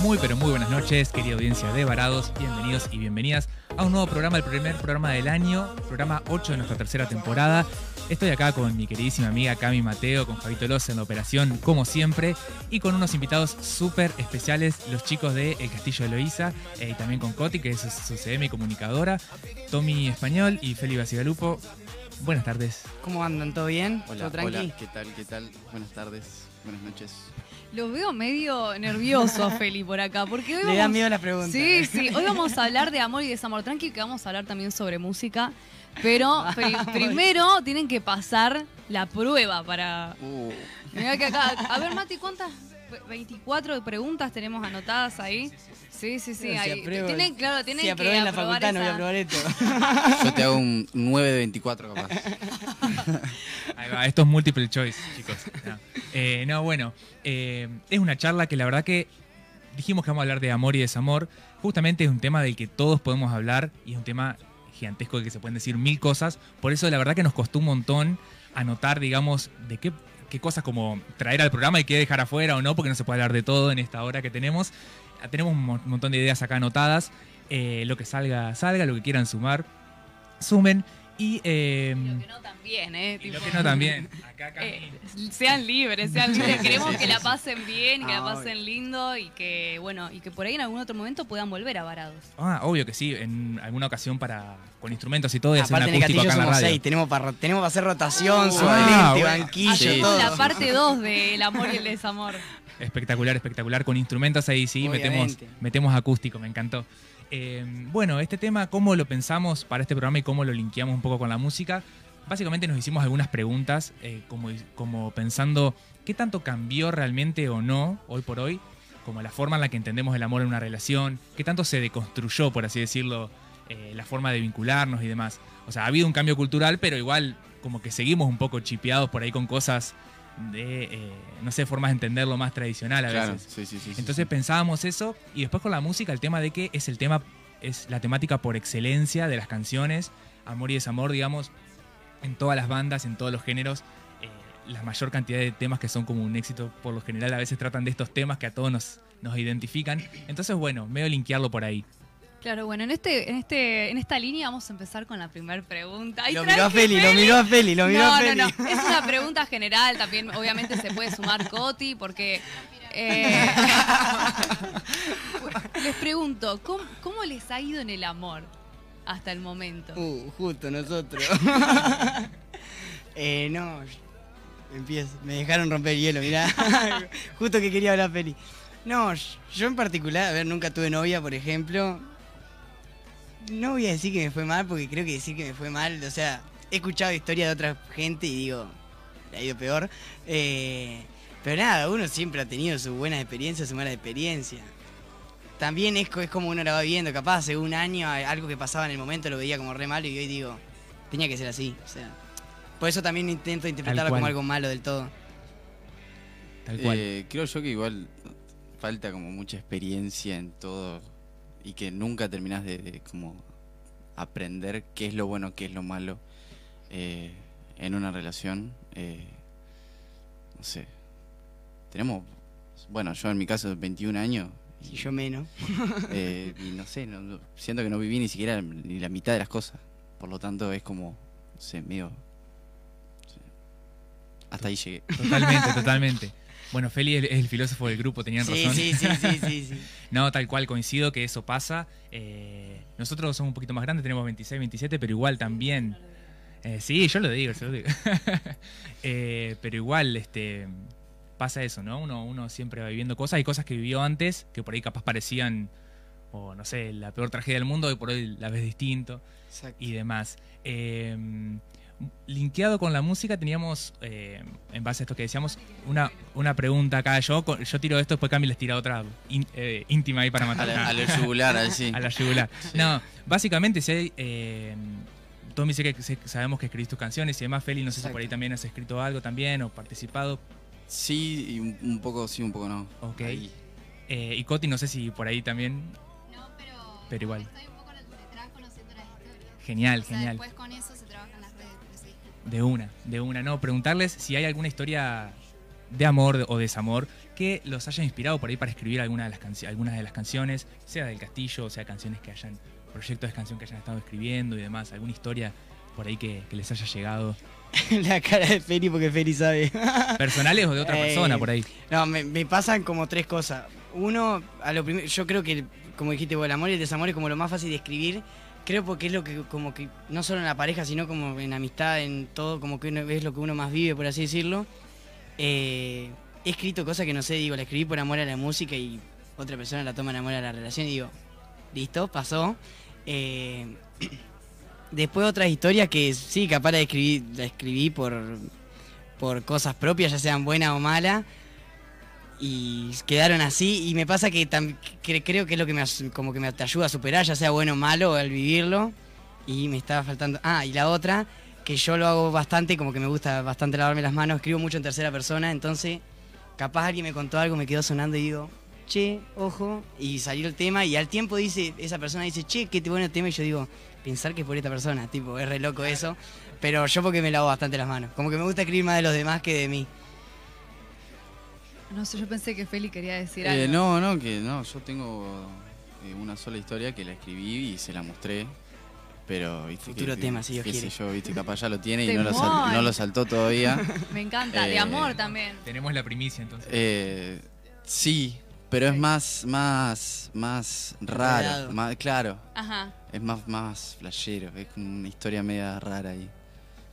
Muy pero muy buenas noches, querida audiencia de Varados, bienvenidos y bienvenidas a un nuevo programa, el primer programa del año, programa 8 de nuestra tercera temporada. Estoy acá con mi queridísima amiga Cami Mateo, con Javito Loza en la operación, como siempre, y con unos invitados súper especiales, los chicos de El Castillo de Loíza, eh, y también con Coti, que es su CM y comunicadora, Tommy Español y Feli Basigalupo. Buenas tardes. ¿Cómo andan? ¿Todo bien? Hola, ¿Todo tranqui? hola, ¿qué tal? ¿Qué tal? Buenas tardes, buenas noches. Los veo medio nervioso a Feli por acá, porque hoy Le vamos... dan miedo las preguntas. Sí, sí, hoy vamos a hablar de amor y desamor. Tranqui que vamos a hablar también sobre música, pero pri- primero tienen que pasar la prueba para... Uh, Mirá que acá... A ver, Mati, ¿cuántas? 24 preguntas tenemos anotadas ahí. Sí, sí, sí. Pero si ahí. apruebo- Tienen, claro, tienen si que aprobé en la facultad, no voy a aprobar esto. yo te hago un 9 de 24 capaz. Ahí va, esto es multiple choice, chicos. No, Eh, no, bueno, eh, es una charla que la verdad que dijimos que vamos a hablar de amor y desamor. Justamente es un tema del que todos podemos hablar y es un tema gigantesco del que se pueden decir mil cosas. Por eso la verdad que nos costó un montón anotar, digamos, de qué, qué cosas como traer al programa y qué dejar afuera o no, porque no se puede hablar de todo en esta hora que tenemos. Ah, Tenemos un mo- montón de ideas acá anotadas. Eh, lo que salga, salga, lo que quieran sumar, sumen. Y, eh, Lo que no también, ¿eh? y lo Tipo, que no también. Acá eh, sean libres, sean libres. Queremos que la pasen bien que Ah, la pasen lindo y que, bueno, y que por ahí en algún otro momento puedan volver a Varados. Ah, obvio que sí, en alguna ocasión para con instrumentos y todo, y hacer un Aparte en el acústico castillo acá en la somos radio. seis, tenemos para, tenemos para hacer rotación, Ah, bueno. banquillo, Sí. todo. la parte 2 del amor y el desamor. Espectacular, espectacular, con instrumentos ahí sí, metemos, metemos acústico, me encantó. Eh, bueno, este tema, ¿cómo lo pensamos para este programa y cómo lo linkeamos un poco con la música? Básicamente nos hicimos algunas preguntas, eh, como, como pensando qué tanto cambió realmente o no hoy por hoy, como la forma en la que entendemos el amor en una relación, qué tanto se deconstruyó, por así decirlo, eh, la forma de vincularnos y demás. O sea, ha habido un cambio cultural, pero igual como que seguimos un poco chipeados por ahí con cosas de, eh, no sé, formas de entenderlo más tradicional a Claro, veces. sí, sí, sí. Entonces pensábamos eso y después con la música el tema de que es el tema, es la temática por excelencia de las canciones, amor y desamor, digamos, en todas las bandas, en todos los géneros. eh, la mayor cantidad de temas que son como un éxito por lo general a veces tratan de estos temas que a todos nos, nos identifican. Entonces, bueno, medio linkearlo por ahí. Claro, bueno, en este, en este, en esta línea vamos a empezar con la primera pregunta. Lo miró a tranqui, Feli, lo miró a Feli, lo miró no, a Feli. No, no, es una pregunta general, también obviamente se puede sumar Coti, porque eh, les pregunto, ¿cómo, cómo les ha ido en el amor hasta el momento? Uh, justo nosotros. eh, no, empiezo. Me dejaron romper el hielo, mirá. justo que quería hablar Feli. No, yo en particular, a ver, nunca tuve novia, por ejemplo. No voy a decir que me fue mal, porque creo que decir que me fue mal, o sea, he escuchado historias de otra gente y digo, le ha ido peor. Eh, pero nada, uno siempre ha tenido sus buenas experiencias, sus malas experiencias. También es, es como uno la va viendo, capaz hace un año algo que pasaba en el momento lo veía como re malo y hoy digo, tenía que ser así. O sea, por eso también intento interpretarlo como algo malo del todo. Tal cual. Eh, creo yo que igual falta como mucha experiencia en todo y que nunca terminás de, de como aprender qué es lo bueno, qué es lo malo eh, en una relación. eh, no sé. Tenemos, bueno, yo en mi caso 21 años. Y yo menos. Eh, y no sé, no- siento que no viví ni siquiera ni la mitad de las cosas. Por lo tanto, es como, no sé, medio. Hasta ahí llegué. Totalmente, totalmente. Bueno, Feli es el filósofo del grupo, tenían Sí, razón. sí, sí, sí, sí, sí. No, tal cual, coincido que eso pasa. Eh, nosotros somos un poquito más grandes, tenemos 26, 27, pero igual también. eh, sí, yo lo digo, yo lo digo. Eh, pero igual, este. Pasa eso, ¿no? Uno, uno siempre va viviendo cosas. Hay cosas que vivió antes que por ahí capaz parecían, o no sé, la peor tragedia del mundo y por hoy la ves distinto Exacto. y demás. Eh, linkeado con la música teníamos, eh, en base a esto que decíamos, una, una pregunta acá. Yo, yo tiro esto, después Cami les tira otra in- eh, íntima ahí para A matar. la, a la yugular, así. A la yugular. No, básicamente si hay... Eh, Tommy sé que sabemos que escribís tus canciones y demás, Feli, no sé si por ahí también has escrito algo también o participado. Sí, y un, un poco sí, un poco no. Ok. Ahí. Eh, y Coti, no sé si por ahí también. No, pero, Pero igual. estoy un poco detrás conociendo las historias. Genial, O sea, genial. después con eso se trabaja en De una, de una. No, preguntarles si hay alguna historia de amor o desamor que los haya inspirado por ahí para escribir alguna de las algunas de las canciones, sea del castillo, sea canciones que hayan, proyectos de canción que hayan estado escribiendo y demás, alguna historia por ahí que, que les haya llegado, La cara de Feli porque Feli sabe. personales o de otra Eh, persona por ahí. No, me, me pasan como tres cosas. Uno, a lo primero, yo creo que, como dijiste vos, el amor y el desamor es como lo más fácil de escribir. Creo porque es lo que, como que, no solo en la pareja, sino como en amistad, en todo, como que uno- es lo que uno más vive, por así decirlo. Eh, he escrito cosas que no sé, digo, la escribí por amor a la música y otra persona la toma en amor a la relación y digo, listo, pasó. Eh, después otras historias que sí, capaz la escribí, la escribí por, por cosas propias, ya sean buenas o malas y quedaron así. Y me pasa que, que creo que es lo que me como que me te ayuda a superar ya sea bueno o malo al vivirlo. Y me estaba faltando ah y la otra que yo lo hago bastante como que me gusta bastante lavarme las manos escribo mucho en tercera persona entonces capaz alguien me contó algo me quedó sonando y digo che ojo y salió el tema y al tiempo dice esa persona dice che qué bueno tema y yo digo pensar que es por esta persona tipo es re loco eso. Pero yo porque me lavo bastante las manos como que me gusta escribir más de los demás que de mí No sé, yo pensé que Feli quería decir Eh, algo. no, no, que no, yo tengo eh, una sola historia que la escribí y se la mostré. Pero, viste. Futuro que- tema, si Dios qué sé yo, viste, capaz ya lo tiene y no lo, sal- Temón. no lo saltó todavía. Me encanta, de Eh, amor también. Tenemos la primicia entonces. Eh, sí, pero es más, más, más raro. Más, claro, Ajá. es más, más flashero. Es una historia media rara ahí.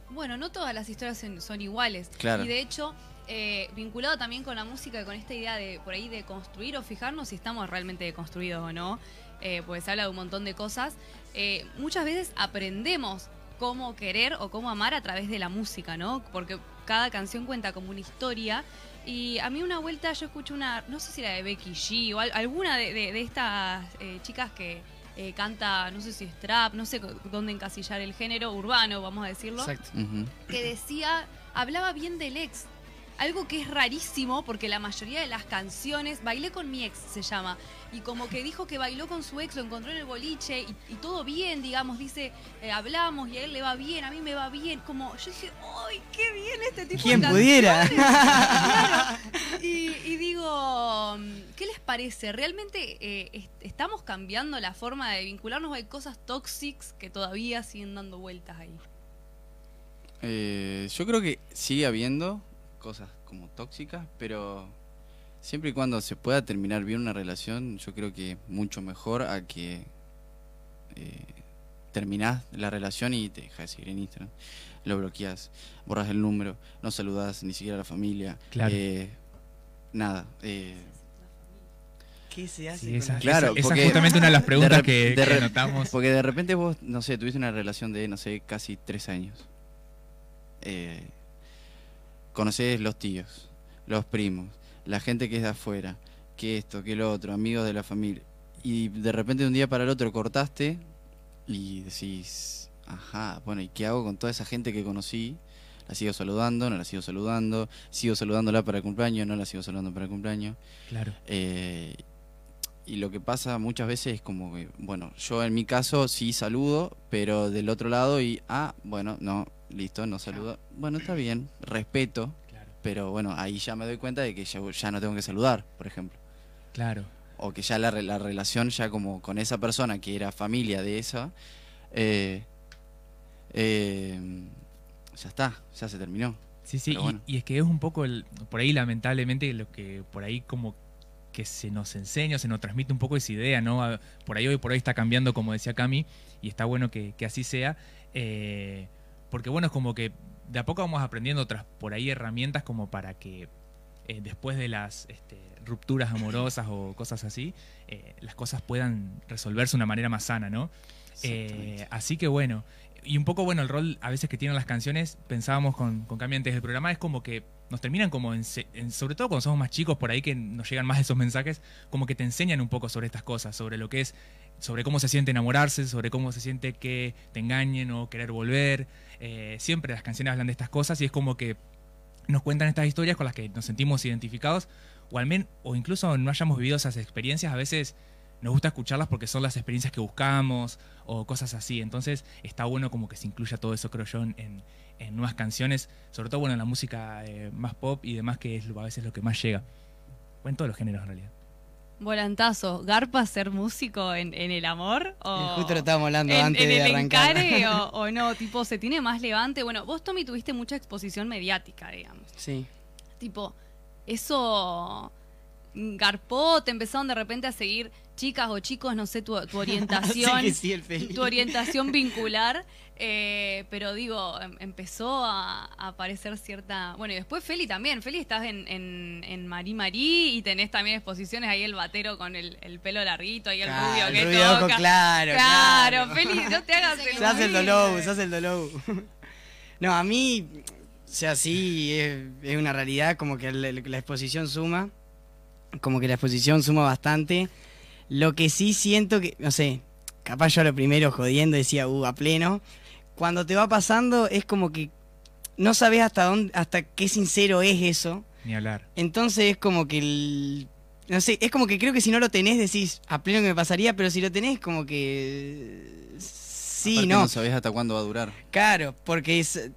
Bueno, no todas las historias son, son iguales. Claro. Y de hecho, eh, vinculado también con la música, con esta idea de por ahí de construir o fijarnos si estamos realmente deconstruidos o no, eh, porque se habla de un montón de cosas. eh, muchas veces aprendemos cómo querer o cómo amar a través de la música, ¿no? Porque cada canción cuenta como una historia. Y a mí una vuelta yo escucho una, no sé si era de Becky G o al- alguna de, de- de estas eh, chicas que eh, canta, no sé si es trap, no sé dónde encasillar el género, urbano, vamos a decirlo exacto que decía, hablaba bien del ex. Algo que es rarísimo porque la mayoría de las canciones, Bailé con mi ex se llama, y como que dijo que bailó con su ex, lo encontró en el boliche y, y todo bien, digamos, dice, eh, hablamos y a él le va bien, a mí me va bien, como yo dije, ¡ay, qué bien este tipo ¿Quién de pudiera? Claro. Y, y digo, ¿qué les parece? ¿Realmente eh, est- estamos cambiando la forma de vincularnos o hay cosas tóxicas que todavía siguen dando vueltas ahí? Eh, yo creo que sigue habiendo cosas como tóxicas, pero siempre y cuando se pueda terminar bien una relación, yo creo que mucho mejor a que eh, terminás la relación y te dejas de seguir en Instagram, lo bloqueas, borras el número, no saludás ni siquiera a la familia, Claro. eh, nada. eh, ¿Qué se hace? Sí, con esa, la- Claro, esa- es justamente una de las preguntas de que, de que anotamos. Porque de repente vos, no sé, tuviste una relación de, no sé, casi tres años. Eh, conocés los tíos, los primos, la gente que es de afuera, que esto, que lo otro, amigos de la familia. Y de repente de un día para el otro cortaste y decís, ajá, bueno, ¿y qué hago con toda esa gente que conocí? La sigo saludando, no la sigo saludando, sigo saludándola para el cumpleaños, no la sigo saludando para el cumpleaños. Claro. Eh, y lo que pasa muchas veces es como que, bueno, yo en mi caso sí saludo, pero del otro lado y, ah, bueno, no, listo, no saludo. Bueno, está bien, respeto, Claro. pero bueno, ahí ya me doy cuenta de que ya, ya no tengo que saludar, por ejemplo. Claro. O que ya la, la relación ya como con esa persona que era familia de esa, eh, eh, ya está, ya se terminó. Sí, sí, y, bueno. y es que es un poco el, por ahí lamentablemente lo que por ahí como que se nos enseña, se nos transmite un poco esa idea, ¿no? Por ahí hoy por hoy está cambiando, como decía Cami, y está bueno que, que así sea, eh, porque bueno, es como que de a poco vamos aprendiendo otras por ahí herramientas como para que eh, después de las este, rupturas amorosas o cosas así, eh, las cosas puedan resolverse de una manera más sana, ¿no? Eh, así que bueno, y un poco bueno el rol a veces que tienen las canciones, pensábamos con, con Cami antes del programa, es como que nos terminan como, en- sobre todo cuando somos más chicos, por ahí que nos llegan más esos mensajes, como que te enseñan un poco sobre estas cosas, sobre lo que es, sobre cómo se siente enamorarse, sobre cómo se siente que te engañen o querer volver. Eh, siempre las canciones hablan de estas cosas y es como que nos cuentan estas historias con las que nos sentimos identificados o al menos o incluso no hayamos vivido esas experiencias a veces nos gusta escucharlas porque son las experiencias que buscamos o cosas así entonces está bueno como que se incluya todo eso creo yo en, en- nuevas canciones sobre todo bueno en la música eh, más pop y demás que es a veces lo que más llega O en todos los géneros en realidad. Volantazo, ¿garpa ser músico en, en el amor? O Justo lo estábamos hablando en, antes en de el arrancar. encare o, o no? Tipo, ¿se tiene más levante? Bueno, vos, Tommy, tuviste mucha exposición mediática, digamos. Sí. Tipo, eso garpó, te empezaron de repente a seguir chicas o chicos, no sé, tu, tu orientación. Sí sí, el tu orientación vincular, eh, pero digo, em- empezó a, a aparecer cierta... Bueno, y después Feli también, Feli estás en, en, en Marí Marí y tenés también exposiciones ahí el batero con el, el pelo larguito, ahí el Claro, rubio el que rubio ojo claro, claro, claro. Feli, no te hagas el Se hace el humilde. dolor, se hace el dolor. No, a mí, o sea, sí, es, es una realidad como que la, la exposición suma, como que la exposición suma bastante. Lo que sí siento que, no sé, capaz yo a lo primero jodiendo decía, uh, a pleno. Cuando te va pasando es como que no sabes hasta dónde, hasta qué sincero es eso. Ni hablar. Entonces es como que el- no sé, es como que creo que si no lo tenés decís a pleno que me pasaría, pero si lo tenés como que sí, Aparte no. no sabés hasta cuándo va a durar. Claro, porque es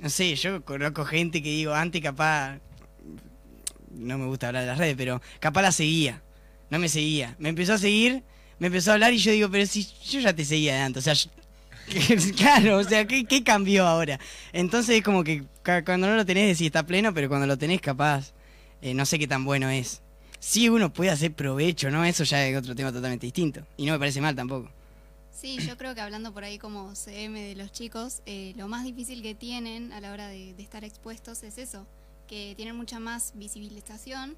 no sé, yo conozco gente que digo, antes capaz no me gusta hablar de las redes, pero capaz la seguía. No me seguía. Me empezó a seguir, me empezó a hablar y yo digo, pero si yo ya te seguía de antes, o sea, yo- claro, o sea, ¿qué, qué cambió ahora? Entonces es como que cuando no lo tenés decís está pleno, pero cuando lo tenés capaz, eh, no sé qué tan bueno es. Sí, uno puede hacer provecho, ¿no? Eso ya es otro tema totalmente distinto. Y no me parece mal tampoco. Sí, yo creo que hablando por ahí como CM de los chicos, eh, lo más difícil que tienen a la hora de, de estar expuestos es eso, que tienen mucha más visibilización,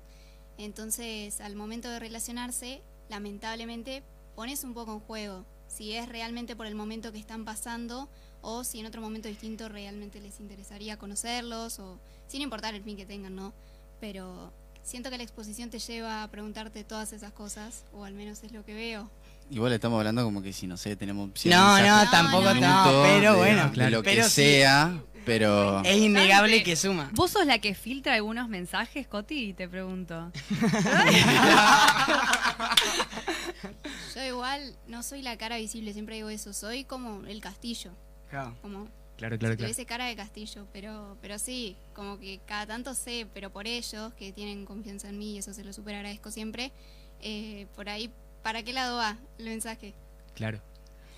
entonces al momento de relacionarse, lamentablemente pones un poco en juego si es realmente por el momento que están pasando o si en otro momento distinto realmente les interesaría conocerlos o sin importar el fin que tengan, ¿no? Pero siento que la exposición te lleva a preguntarte todas esas cosas, o al menos es lo que veo. Igual estamos hablando como que si, no sé, tenemos... No, no, tampoco, no, pero de- bueno, de claro. lo que pero sí. sea, pero... Es innegable que suma. ¿Vos sos la que filtra algunos mensajes, Coti? Te pregunto. Yo igual no soy la cara visible, siempre digo eso, soy como el castillo, Claro. como Claro, si claro, claro. tuviese cara de castillo, pero pero sí, como que cada tanto sé, pero por ellos que tienen confianza en mí y eso se lo súper agradezco siempre, eh, por ahí, ¿para qué lado va el mensaje? Claro.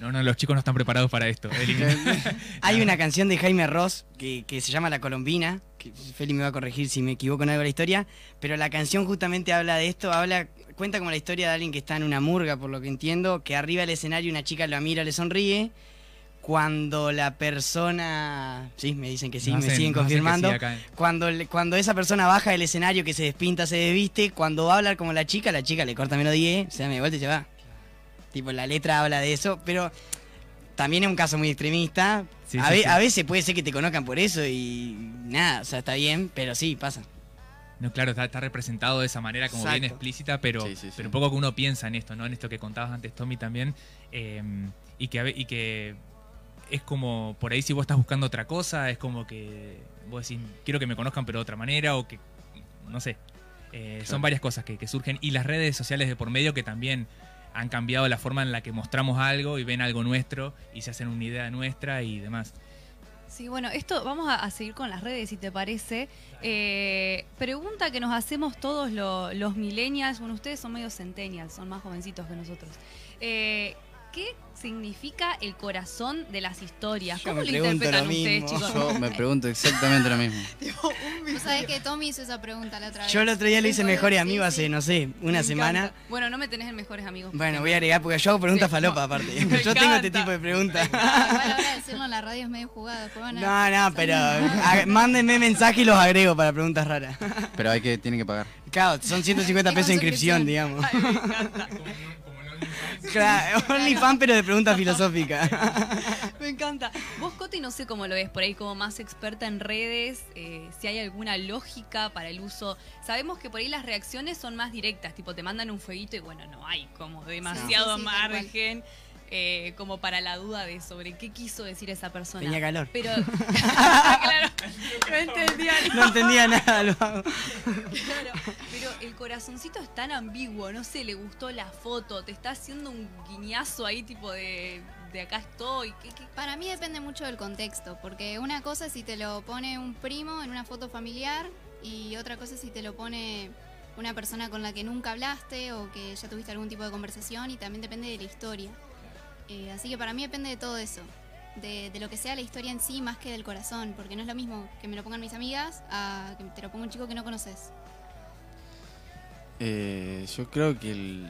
No, no, los chicos no están preparados para esto. Hay una canción de Jaime Ross que, que se llama La Colombina, que Feli me va a corregir si me equivoco en algo de la historia, pero la canción justamente habla de esto, habla cuenta como la historia de alguien que está en una murga, por lo que entiendo, que arriba del escenario una chica lo mira, le sonríe, cuando la persona, sí, me dicen que sí, me siguen confirmando, sí cuando, cuando esa persona baja del escenario, que se despinta, se desviste, cuando va a hablar como la chica, la chica le corta melodía, se da media vuelta y se va. Tipo, la letra habla de eso, pero también es un caso muy extremista. Sí, a, sí, ve- sí. a veces puede ser que te conozcan por eso y nada, o sea, está bien, pero sí, pasa. No, claro, está, está representado de esa manera como bien explícita, pero, Sí, sí, sí. pero un poco que uno piensa en esto, ¿no? En esto que contabas antes, Tommy, también. eh, y, que, y que es como, por ahí si vos estás buscando otra cosa, es como que vos decís, quiero que me conozcan pero de otra manera, o que, no sé. Eh, Son varias cosas que, que surgen. Y las redes sociales de por medio que también han cambiado la forma en la que mostramos algo y ven algo nuestro y se hacen una idea nuestra y demás. Sí, bueno, esto vamos a, seguir con las redes, si te parece. Eh, pregunta que nos hacemos todos lo- los millennials. Bueno, ustedes son medio centennials, son más jovencitos que nosotros. Eh, ¿Qué significa el corazón de las historias? Yo ¿Cómo me lo pregunto interpretan lo ustedes, mismo. chicos? Yo me pregunto exactamente lo mismo. Vos sabés que Tommy hizo esa pregunta la otra vez. Yo el otro día le hice mejores sí, amigos hace, sí. no sé, una Me semana. encanta. Bueno, no me tenés en mejores amigos. Bueno, voy a agregar porque yo hago preguntas Sí, falopa no. aparte. Me Yo tengo este tipo de preguntas. Ah, igual ahora decirlo en la radio es medio jugado. Después van a... No, no, pero mándenme mensaje y los agrego para preguntas raras. Pero hay que, tiene que pagar. Claro, son 150 Es pesos de inscripción, digamos. Ay, me encanta. Claro, OnlyFans pero de preguntas filosóficas. Me encanta. Vos, Coti, no sé cómo lo ves por ahí, como más experta en redes, eh, si hay alguna lógica para el uso. Sabemos que por ahí las reacciones son más directas, tipo te mandan un fueguito y bueno, no hay como demasiado Sí, sí, margen eh, como para la duda de sobre qué quiso decir esa persona. Tenía calor. Pero, claro, no entendía nada. No entendía nada, lo hago. Claro, pero el corazoncito es tan ambiguo, no sé, le gustó la foto, te está haciendo un guiñazo ahí tipo de, de acá estoy. ¿qué- qué? Para mí depende mucho del contexto, porque una cosa es si te lo pone un primo en una foto familiar y otra cosa es si te lo pone una persona con la que nunca hablaste o que ya tuviste algún tipo de conversación y también depende de la historia. Eh, así que para mí depende de todo eso, de, de lo que sea la historia en sí más que del corazón, porque no es lo mismo que me lo pongan mis amigas a que te lo ponga un chico que no conoces. Eh, yo creo que el.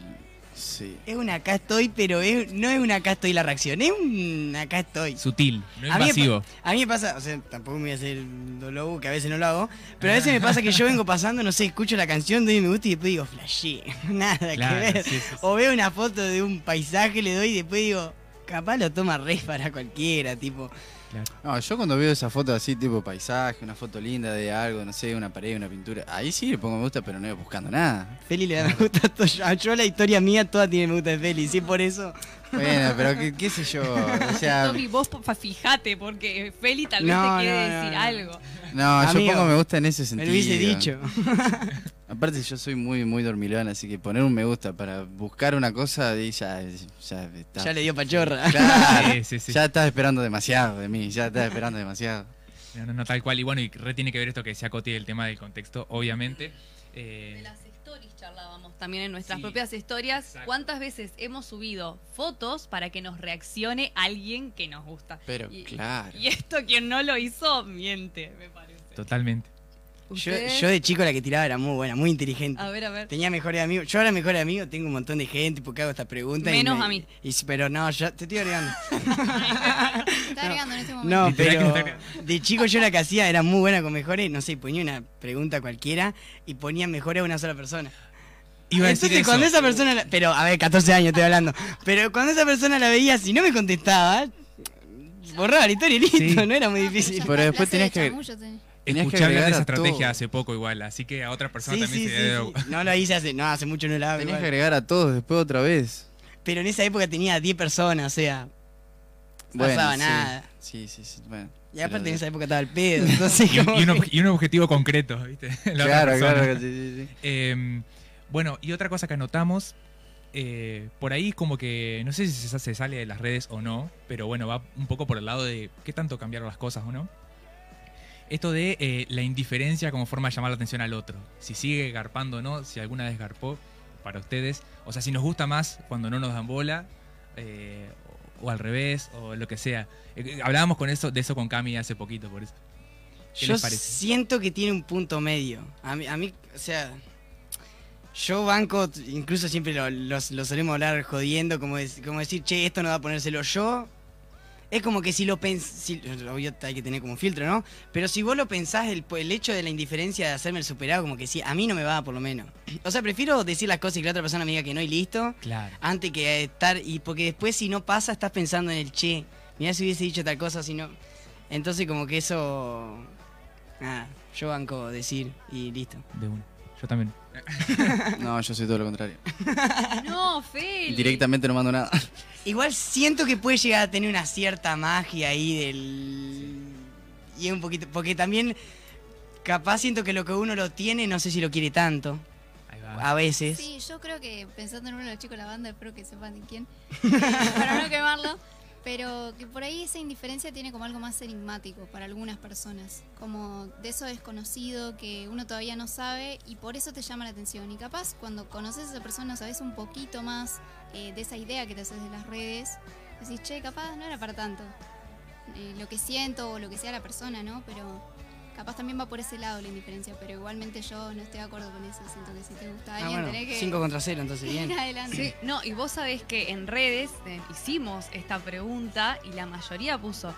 Sí. Es un acá estoy, pero es- no es un acá estoy la reacción, es un acá estoy. Sutil, no A invasivo. pa- a mí me pasa, o sea, tampoco me voy a hacer el lobo, que a veces no lo hago, pero a veces me pasa que yo vengo pasando, no sé, escucho la canción, doy me gusta y después digo, flashé, nada Claro, que ver. sí, sí, sí. O veo una foto de un paisaje, le doy y después digo, capaz lo toma re para cualquiera, tipo. Claro. No, yo cuando veo esa foto así, tipo paisaje, una foto linda de algo, no sé, una pared, una pintura, ahí sí le pongo me gusta, pero no voy buscando nada. Feli le da me gusta a todo. Yo, yo la historia mía toda tiene me gusta de Feli, sí, por eso. Bueno, pero qué, qué sé yo, o sea, Tommy, vos fijate, porque Feli tal vez No, te quiere no, decir no. algo. no, Amigo, yo pongo me gusta en ese Me sentido. lo hubiese dicho. Aparte yo soy muy muy dormilón, así que poner un me gusta para buscar una cosa y ya, ya está. Ya le dio pachorra. Claro, Sí, sí, sí. ya estás esperando demasiado de mí, ya estás esperando demasiado. No, no, no, tal cual. Y bueno, y re tiene que ver esto que decía Coti del tema del contexto, obviamente. Eh, De las stories charlábamos también en nuestras Sí. propias historias. Exacto. ¿Cuántas veces hemos subido fotos para que nos reaccione alguien que nos gusta? Pero Y- claro. Y esto quien no lo hizo, miente, me parece. totalmente. Yo, yo de chico la que tiraba era muy buena, muy inteligente. A ver, a ver. Tenía mejores amigos. Yo ahora mejores amigos tengo un montón de gente porque hago esta pregunta. y Menos me- a mí. y- pero no, yo te estoy agregando. Está agregando en este momento. No, pero de chico yo la que hacía era muy buena con mejores. No sé, ponía una pregunta cualquiera y ponía mejores a una sola persona. Iba a decir Entonces eso. cuando esa persona... la- pero, a ver, 14 años estoy hablando. Pero cuando esa persona la veía, si no me contestaba, borraba la historia y listo. Sí. No era muy difícil. Pero después tenías que- tenés. Escuché hablar de esa estrategia todo. hace poco igual, así que a otra persona Sí, también sí, se sí, debe... sí. No lo hice hace... No, hace mucho no la hago. Tenías que agregar a todos después otra vez. Pero en esa época tenía 10 personas, o sea... No Bueno, pasaba nada. Sí, sí, sí. Bueno. Y aparte en esa época estaba el pedo, entonces Y, un- como y un, que- ob- y un objetivo concreto, ¿viste? La Claro, claro, sí, sí, sí. Eh, bueno, y otra cosa que anotamos, eh, por ahí como que, no sé si se, se sale de las redes o no, pero bueno, va un poco por el lado de qué tanto cambiaron las cosas o no. Esto de eh, la indiferencia como forma de llamar la atención al otro. Si sigue garpando o no, si alguna vez garpó para ustedes. O sea, si nos gusta más cuando no nos dan bola, eh, o, o al revés, o lo que sea. Eh, hablábamos con eso, de eso con Cami hace poquito, por eso. ¿Qué Yo les parece? siento que tiene un punto medio. A mí, a mí o sea, yo banco, incluso siempre lo, lo- lo solemos hablar jodiendo, como, como decir, che, esto no va a ponérselo yo. Es como que si lo pensás, obvio hay que tener como filtro, ¿no? Pero si vos lo pensás, el, el hecho de la indiferencia de hacerme el superado, como que sí, a mí no me va por lo menos. O sea, prefiero decir las cosas y que la otra persona me diga que no y listo, Claro. antes que estar, y porque después si no pasa, estás pensando en el che, mirá si hubiese dicho tal cosa, si no... Entonces como que eso... Nada, yo banco decir y listo. De uno. Yo también. No, yo soy todo lo contrario. No, Feli. Directamente no mando nada. Igual siento que puede llegar a tener una cierta magia ahí del... Y es un poquito... Porque también capaz siento que lo que uno lo tiene, no sé si lo quiere tanto. Ahí va. A veces. Sí, yo creo que pensando en uno de los chicos de la banda, espero que sepan de quién, para no quemarlo, pero que por ahí esa indiferencia tiene como algo más enigmático para algunas personas, como de eso desconocido que uno todavía no sabe y por eso te llama la atención. Y capaz cuando conoces a esa persona sabes un poquito más eh, de esa idea que te haces de las redes, decís, che, capaz no era para tanto. Eh, lo que siento o lo que sea la persona, ¿no? Pero capaz también va por ese lado la indiferencia, pero igualmente yo no estoy de acuerdo con eso. Siento que si te gusta Ah, alguien, bueno, tenés que 5 contra 0, entonces ir bien. adelante. Sí, no, y vos sabés que en redes eh, hicimos esta pregunta y la mayoría puso,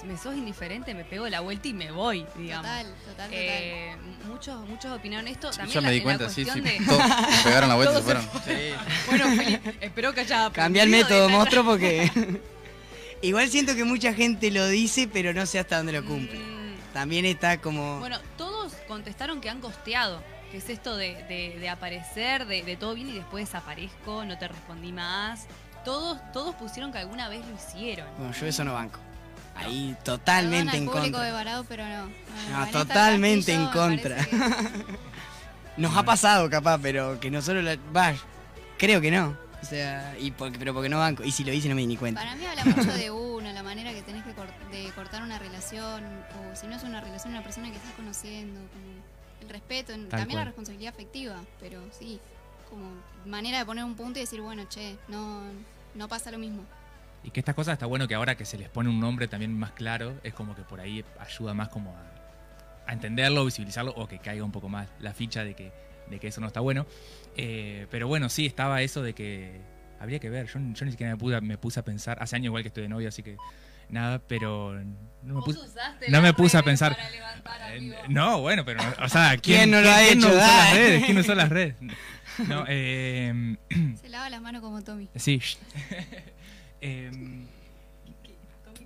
si me sos indiferente, me pego la vuelta y me voy, digamos. Total, total, total. Eh, muchos, muchos opinaron esto. También Yo la- me di cuenta, sí, sí. cuestión de- Todos me pegaron la vuelta y se fueron. Sí. Bueno, espero que haya Cambia el método, monstruo, porque. Igual siento que mucha gente lo dice, pero no sé hasta dónde lo cumple. También está como. Bueno, todos contestaron que han costeado. Que es esto de, de- de aparecer, de, de todo bien y después desaparezco, no te respondí más. Todos, todos pusieron que alguna vez lo hicieron. Bueno, yo eso no banco. Ahí totalmente al en público de contra. Varado, pero no. Totalmente en contra. que- Nos ha pasado capaz, pero que nosotros la... Va, creo que no. O sea, y porque, pero porque no banco. Y si lo hice no me di ni cuenta. Para mí habla mucho de la manera que tenés que cort- de cortar una relación, o si no es una relación, una persona que estás conociendo. como- el respeto, Tal también la responsabilidad afectiva, pero sí, como manera de poner un punto y decir, bueno, che, no, no pasa lo mismo. Y que estas cosas está bueno que ahora que se les pone un nombre también más claro, es como que por ahí ayuda más como a, a entenderlo, visibilizarlo o que caiga un poco más la ficha de que, de que eso no está bueno. Eh, pero bueno, sí, estaba eso de que habría que ver. Yo, yo ni siquiera me puse, me puse a pensar, hace años igual que estoy de novia, así que nada, pero no me puse... no me puse a pensar. para levantar, Eh. No, bueno, pero, o sea, ¿quién, ¿Quién no lo ha quién hecho? usó las redes? ¿Quién usó las redes? No, eh, Se lava las manos como Tommy. sí. Em,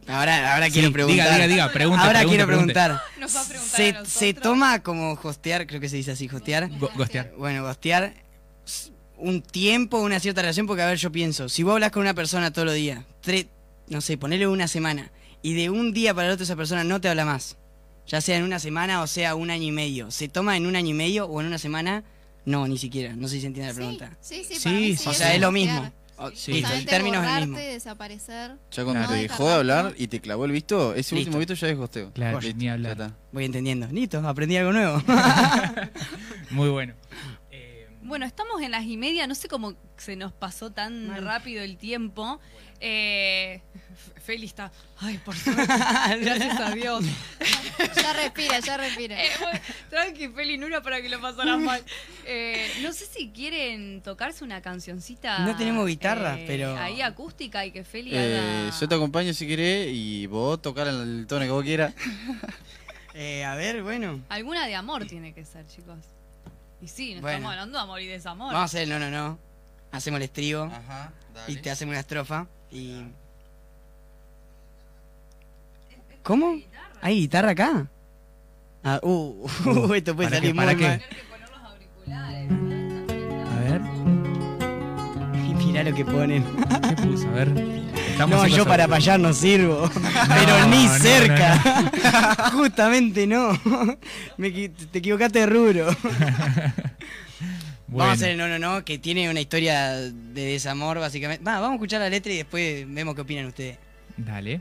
Ahora, ahora sí, quiero preguntar. Diga, diga, diga, pregunta, ahora pregunta, quiero preguntar. Nos va a preguntar a Se, se toma como hostear, creo que se dice así, hostear. Go- gostear. Bueno, hostear un tiempo, una cierta relación, porque a ver, yo pienso, si vos hablas con una persona todos los días, tre- no sé, ponele una semana, y de un día para el otro esa persona no te habla más, ya sea en una semana o sea un año y medio, ¿se toma en un año y medio o en una semana? No, ni siquiera, no sé si se entiende la pregunta. Sí, sí, Sí, para mí sí, O sea, es lo mismo. O- Sí. listo, el término es el mismo. desaparecer. Ya cuando No, te dejó de hablar y te clavó el visto, ese Listo. último visto ya es hosteo. Claro, ni ya hablar. está. Voy entendiendo. Listo, aprendí algo nuevo. Muy bueno. Bueno, estamos en las y media, no sé cómo se nos pasó tan rápido el tiempo. Eh, Feli está, ay, por suerte, gracias a Dios. Ya respira, ya respira. Eh, bueno, tranqui, Feli, no era para que lo pasaras mal. Eh, no sé si quieren tocarse una cancioncita. No tenemos guitarra, eh, pero- Ahí acústica y que Feli Eh, haga... yo te acompaño si querés y vos tocar en el tono que vos quieras. Eh, a ver, bueno. Alguna de amor tiene que ser, chicos. Y sí, no Bueno. estamos hablando de amor y desamor. Vamos a hacer el no, no, no. Hacemos el estribo Ajá, y te hacemos una estrofa. Y. ¿Cómo? ¿Hay guitarra acá? Ah, uh, uh, esto puede ¿para salir qué? ¿Para muy qué? que a ver, Y mirá lo que ponen. ¿qué puso? A ver. Estamos No, yo para payar no sirvo. pero ni no, cerca. Justamente no. Me te equivocaste de rubro. Bueno, Vamos a hacer el no, no, no, que tiene una historia de desamor, básicamente. Va, vamos a escuchar la letra y después vemos qué opinan ustedes. Dale.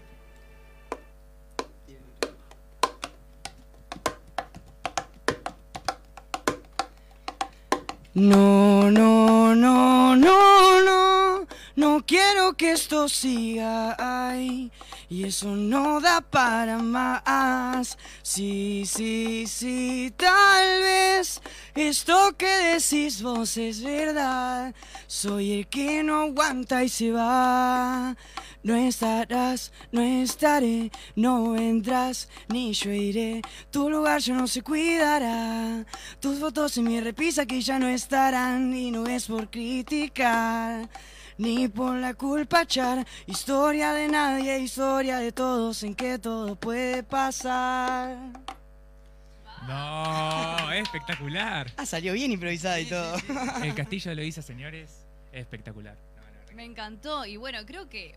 No, no, no, no, no, no quiero que esto siga ay, y eso no da para más. Sí, sí, sí, tal vez esto que decís vos es verdad. Soy el que no aguanta y se va. No estarás, no estaré, no vendrás, ni yo iré. Tu lugar yo no se cuidará. Tus fotos en mi repisa que ya no estarán. Y no es por criticar, ni por la culpa echar. Historia de nadie, historia de todos, en que todo puede pasar. No, es espectacular. Ah, salió bien improvisado y todo. El castillo de Loíza, señores, es espectacular. No, no, Me encantó y bueno, creo que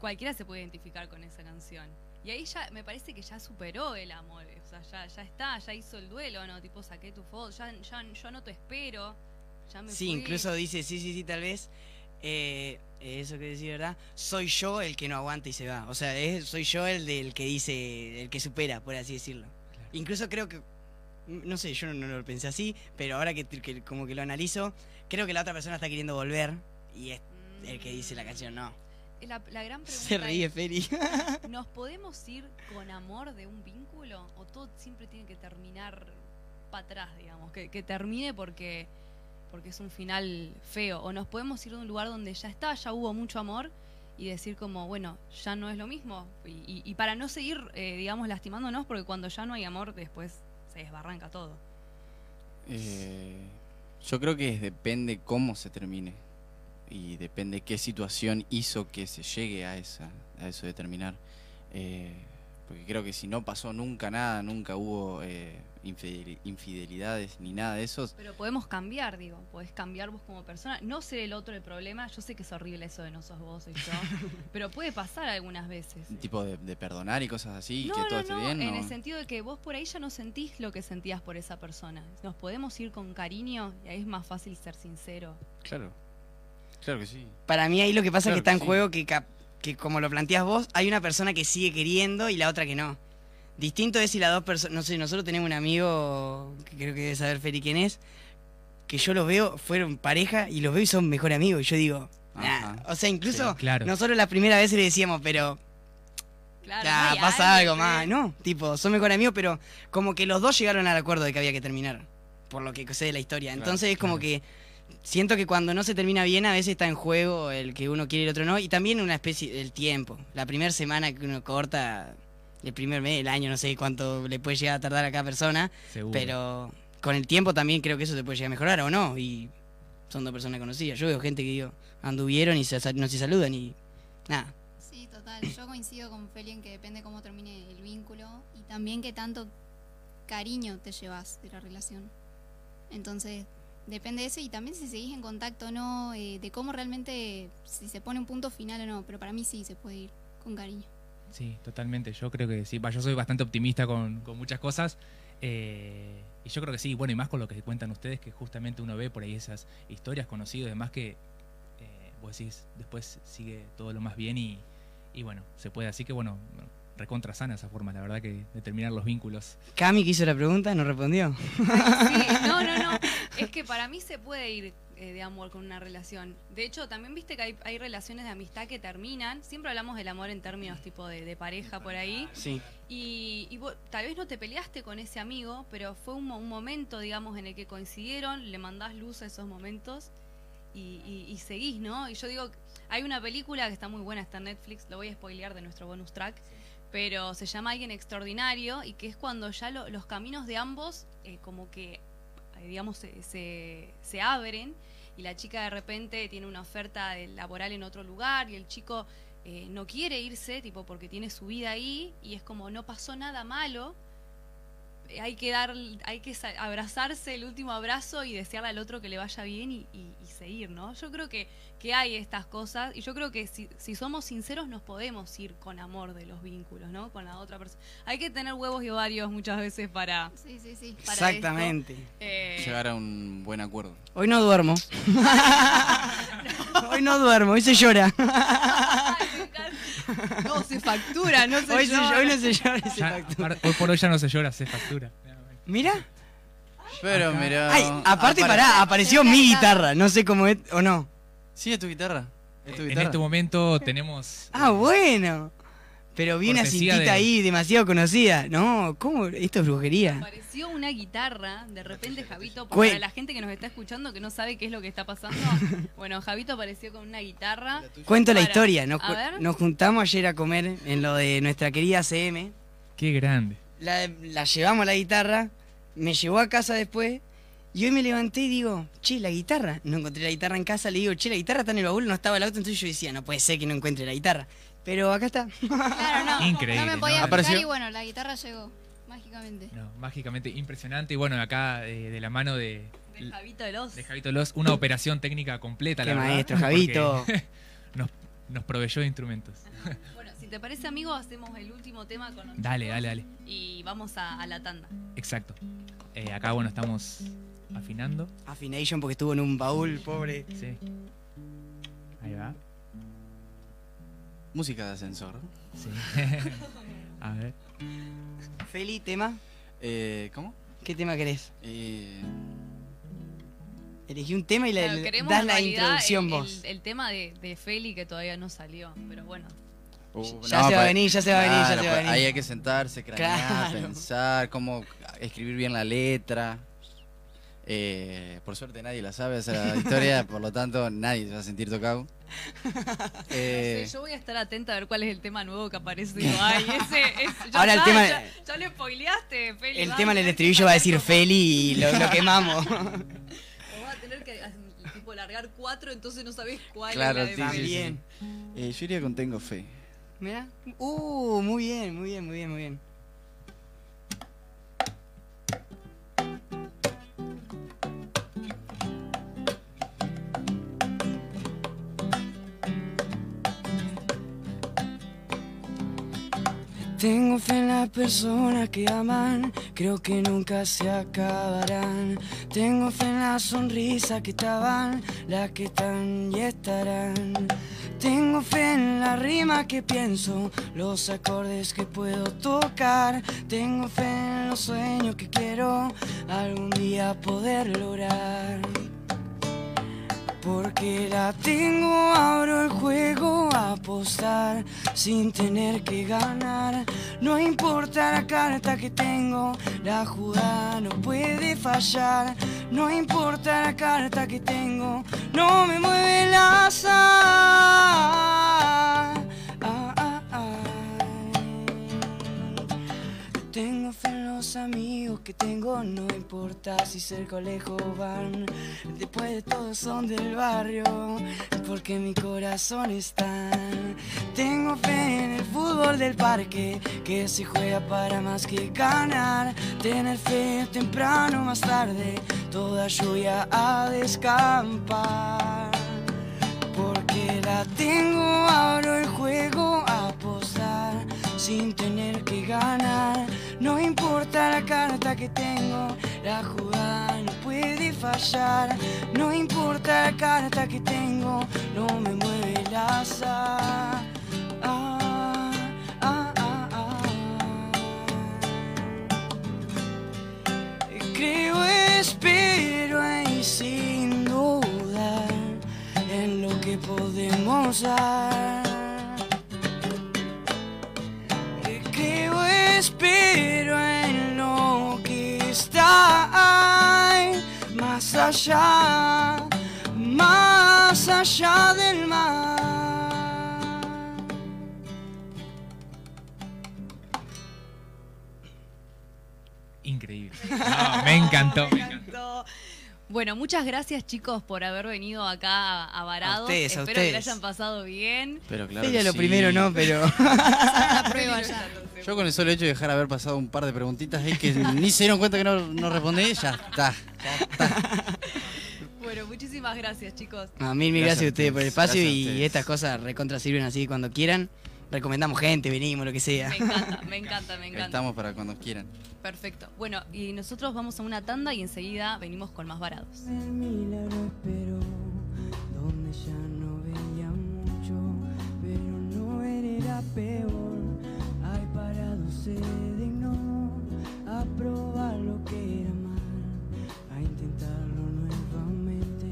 cualquiera se puede identificar con esa canción. Y ahí ya me parece que ya superó el amor, o sea, ya, ya está, ya hizo el duelo, ¿no? Tipo, saqué tu foto, ya, ya yo no te espero, ya me Sí, fui. incluso dice, sí, sí, sí, tal vez. Eh, eso que decís, ¿verdad? Soy yo el que no aguanta y se va. O sea, es- soy yo el del que dice, el que supera, por así decirlo. Incluso creo que, no sé, yo no, no lo pensé así, pero ahora que, que como que lo analizo, creo que la otra persona está queriendo volver y es el que dice la canción, no. La, la gran pregunta Se ríe, es, Feli. ¿nos podemos ir con amor de un vínculo o todo siempre tiene que terminar para atrás, digamos? Que, que termine porque, porque es un final feo. O nos podemos ir de un lugar donde ya está, ya hubo mucho amor y decir como, bueno, ya no es lo mismo. Y, para no seguir, eh, digamos, lastimándonos, porque cuando ya no hay amor, después se desbarranca todo. Eh, yo creo que depende cómo se termine y depende qué situación hizo que se llegue a esa a eso de terminar. Eh, porque creo que si no pasó nunca nada, nunca hubo eh, infidelidades ni nada de eso. Pero podemos cambiar, digo, podés cambiar vos como persona. No ser el otro el problema, yo sé que es horrible eso de no sos vos, soy yo, pero puede pasar algunas veces. Tipo de, de perdonar y cosas así, No, que todo no, esté no, bien. en el sentido de que vos por ahí ya no sentís lo que sentías por esa persona. Nos podemos ir con cariño y ahí es más fácil ser sincero. Claro, claro que sí. Para mí ahí lo que pasa es que está que en sí. juego que, cap- que como lo planteas vos, hay una persona que sigue queriendo y la otra que no. Distinto es si las dos personas, no sé, nosotros tenemos un amigo, que creo que debe saber Feri quién es, que yo los veo, fueron pareja y los veo y son mejor amigos. Y yo digo, nah. O sea, incluso Sí, claro. nosotros la primera vez le decíamos, pero Claro, ya, no pasa algo ¿eh? más, ¿no? Tipo, son mejor amigos, pero como que los dos llegaron al acuerdo de que había que terminar, por lo que sé de la historia. Claro, Entonces es como claro. que siento que cuando no se termina bien, a veces está en juego el que uno quiere y el otro no, y también una especie del tiempo. La primera semana que uno corta, el primer mes, el año, no sé cuánto le puede llegar a tardar a cada persona, Seguro. pero con el tiempo también creo que eso se puede llegar a mejorar, ¿o no? Y son dos personas conocidas. Yo veo gente que digo, anduvieron y se, no se saludan y nada. Sí, total. Yo coincido con Feli en que depende cómo termine el vínculo y también qué tanto cariño te llevas de la relación. Entonces, depende de eso y también si seguís en contacto o no, eh, de cómo realmente, si se pone un punto final o no. Pero para mí sí se puede ir con cariño. Sí, totalmente. Yo creo que sí. Va, yo soy bastante optimista con, con muchas cosas. eh, y yo creo que sí. Bueno, y más con lo que cuentan ustedes, que justamente uno ve por ahí esas historias conocidas, además que eh, vos decís, después sigue todo lo más bien y, y bueno, se puede. Así que bueno, recontra sana esa forma, la verdad, que de terminar los vínculos. Cami que hizo la pregunta, no respondió. Sí, no, no, no. Es que para mí se puede ir eh, de amor con una relación. De hecho, también viste que hay, hay relaciones de amistad que terminan. Siempre hablamos del amor en términos tipo de, de pareja por ahí. Sí. Y, y vos, tal vez no te peleaste con ese amigo, pero fue un, un momento, digamos, en el que coincidieron, le mandás luz a esos momentos y, y- y seguís, ¿no? Y yo digo, hay una película que está muy buena, está en Netflix, lo voy a spoilear de nuestro bonus track, pero se llama Alguien Extraordinario y que es cuando ya lo- los caminos de ambos eh, como que, eh, digamos, se, se, se abren y la chica de repente tiene una oferta laboral en otro lugar y el chico eh, no quiere irse, tipo, porque tiene su vida ahí y es como no pasó nada malo. Hay que dar, hay que abrazarse el último abrazo y desearle al otro que le vaya bien y, y- y seguir, ¿no? Yo creo que, que hay estas cosas y yo creo que si, si somos sinceros nos podemos ir con amor de los vínculos, ¿no? Con la otra persona. Hay que tener huevos y ovarios muchas veces para... Sí, sí, sí. para Exactamente. eh, Llegar a un buen acuerdo. Hoy no duermo. Hoy no duermo, hoy se llora. Ay, me encanta. No, se factura, no se Hoy, se, llora. hoy no se llora y se Ya, factura. hoy por hoy ya no se llora, se factura. Mira. Pero Acá. mira. Ay, aparte, pará, apareció mi guitarra. No sé cómo es o no. Sí, es tu guitarra. Es tu En guitarra. este momento tenemos... Ah, bueno. Pero vi una cintita de- ahí demasiado conocida. No, ¿cómo? Esto es brujería. Apareció una guitarra, de repente Javito, Cue- para la gente que nos está escuchando que no sabe qué es lo que está pasando, bueno, Javito apareció con una guitarra. Cuento la historia. Nos, a ju- ver. nos juntamos ayer a comer en lo de nuestra querida CM. Qué grande. La, la llevamos la guitarra. Me llevó a casa después. Y hoy me levanté y digo, che, la guitarra. No encontré la guitarra en casa. Le digo, che, la guitarra está en el baúl, no estaba el auto. Entonces yo decía, no puede ser que no encuentre la guitarra. Pero acá está. Claro, no. Increíble, No me ¿no? podía Apareció. explicar y bueno, la guitarra llegó. Mágicamente. No, mágicamente impresionante. Y bueno, acá eh, de la mano de, De Javito los. de Javito Los, una operación técnica completa, Qué la verdad, maestro, porque Javito. nos, nos proveyó de instrumentos. Bueno, si te parece, amigo, hacemos el último tema con los Dale, dale, dale. Y vamos a, a la tanda. Exacto. Eh, acá, bueno, estamos afinando. Afination porque estuvo en un baúl, pobre. Sí. Ahí va. Música de ascensor. Sí. A ver. Feli, tema. Eh, ¿Cómo? ¿Qué tema querés? Eh, Elegí un tema y le, Claro, le- queremos das la introducción el, vos. El, el tema de, de Feli que todavía no salió, pero bueno. uh, Ya se va a venir, ya se va a venir, ya se va a venir. Ahí hay que sentarse, cranear, Claro. pensar, cómo escribir bien la letra. Eh, por suerte nadie la sabe la historia, por lo tanto nadie se va a sentir tocado. Eh, yo voy a estar atenta a ver cuál es el tema nuevo que aparece. Digo, ay, ese, es, ya Ahora el tema- Ya, ya le spoileaste, Feli. El va, tema en el estribillo va a decir Feli y lo, lo quemamos. O va a tener que ah, tipo largar cuatro, entonces no sabés cuál Claro, es la de sí, sí, sí. Bien. eh, yo iría con Tengo Fe. Mira. Uh, muy bien, muy bien, muy bien, muy bien. Tengo fe en las personas que aman, creo que nunca se acabarán. Tengo fe en las sonrisas que estaban, las que están y estarán. Tengo fe en la rima que pienso, los acordes que puedo tocar. Tengo fe en los sueños que quiero algún día poder lograr. Porque la tengo, abro el juego a apostar sin tener que ganar. No importa la carta que tengo, la jugada no puede fallar. No importa la carta que tengo, no me que tengo, no importa si cerca o van. Después de todo son del barrio, porque mi corazón está. Tengo fe en el fútbol del parque, que se juega para más que ganar. Tener fe temprano más tarde, toda lluvia a descampar. Porque la tengo, abro el juego a apostar sin tener que ganar. No importa la carta que tengo, la jugada no puede fallar. No importa la carta que tengo, no me mueve el azar. Ah, ah, ah. Creo, espero y sin dudar en lo que podemos dar. Espero en lo que está ahí, más allá, más allá del mar. Increíble. No, me encantó, me encantó. Bueno, muchas gracias chicos por haber venido acá a Varado. A ustedes, a Espero que la hayan pasado bien. Pero claro. Ella que lo sí. primero no, pero La prueba ya. Yo con el solo hecho de dejar haber pasado un par de preguntitas ahí que ni se dieron cuenta que no, no respondí, ya está. Ya está. Bueno, muchísimas gracias chicos. a mil, mil Gracias gracias a ustedes por el espacio y estas cosas recontra sirven así cuando quieran. Recomendamos gente, venimos, lo que sea. Me encanta, me encanta, me encanta. Estamos para cuando quieran. Perfecto. Bueno, y nosotros vamos a una tanda y enseguida venimos con más varados. El milagro espero, donde ya no veía mucho, pero no era peor. Se dignó a probar lo que era mal, a intentarlo nuevamente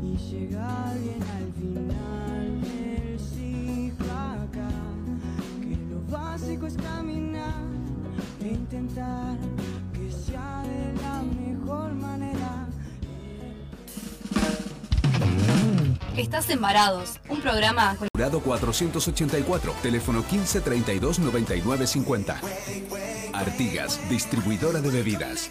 y llegar bien al final del ciclo. Que lo básico es caminar e intentar que sea de la mejor manera. Estás en Varados, un programa con Jurado 484, teléfono 15 32 99 50. Artigas, distribuidora de bebidas.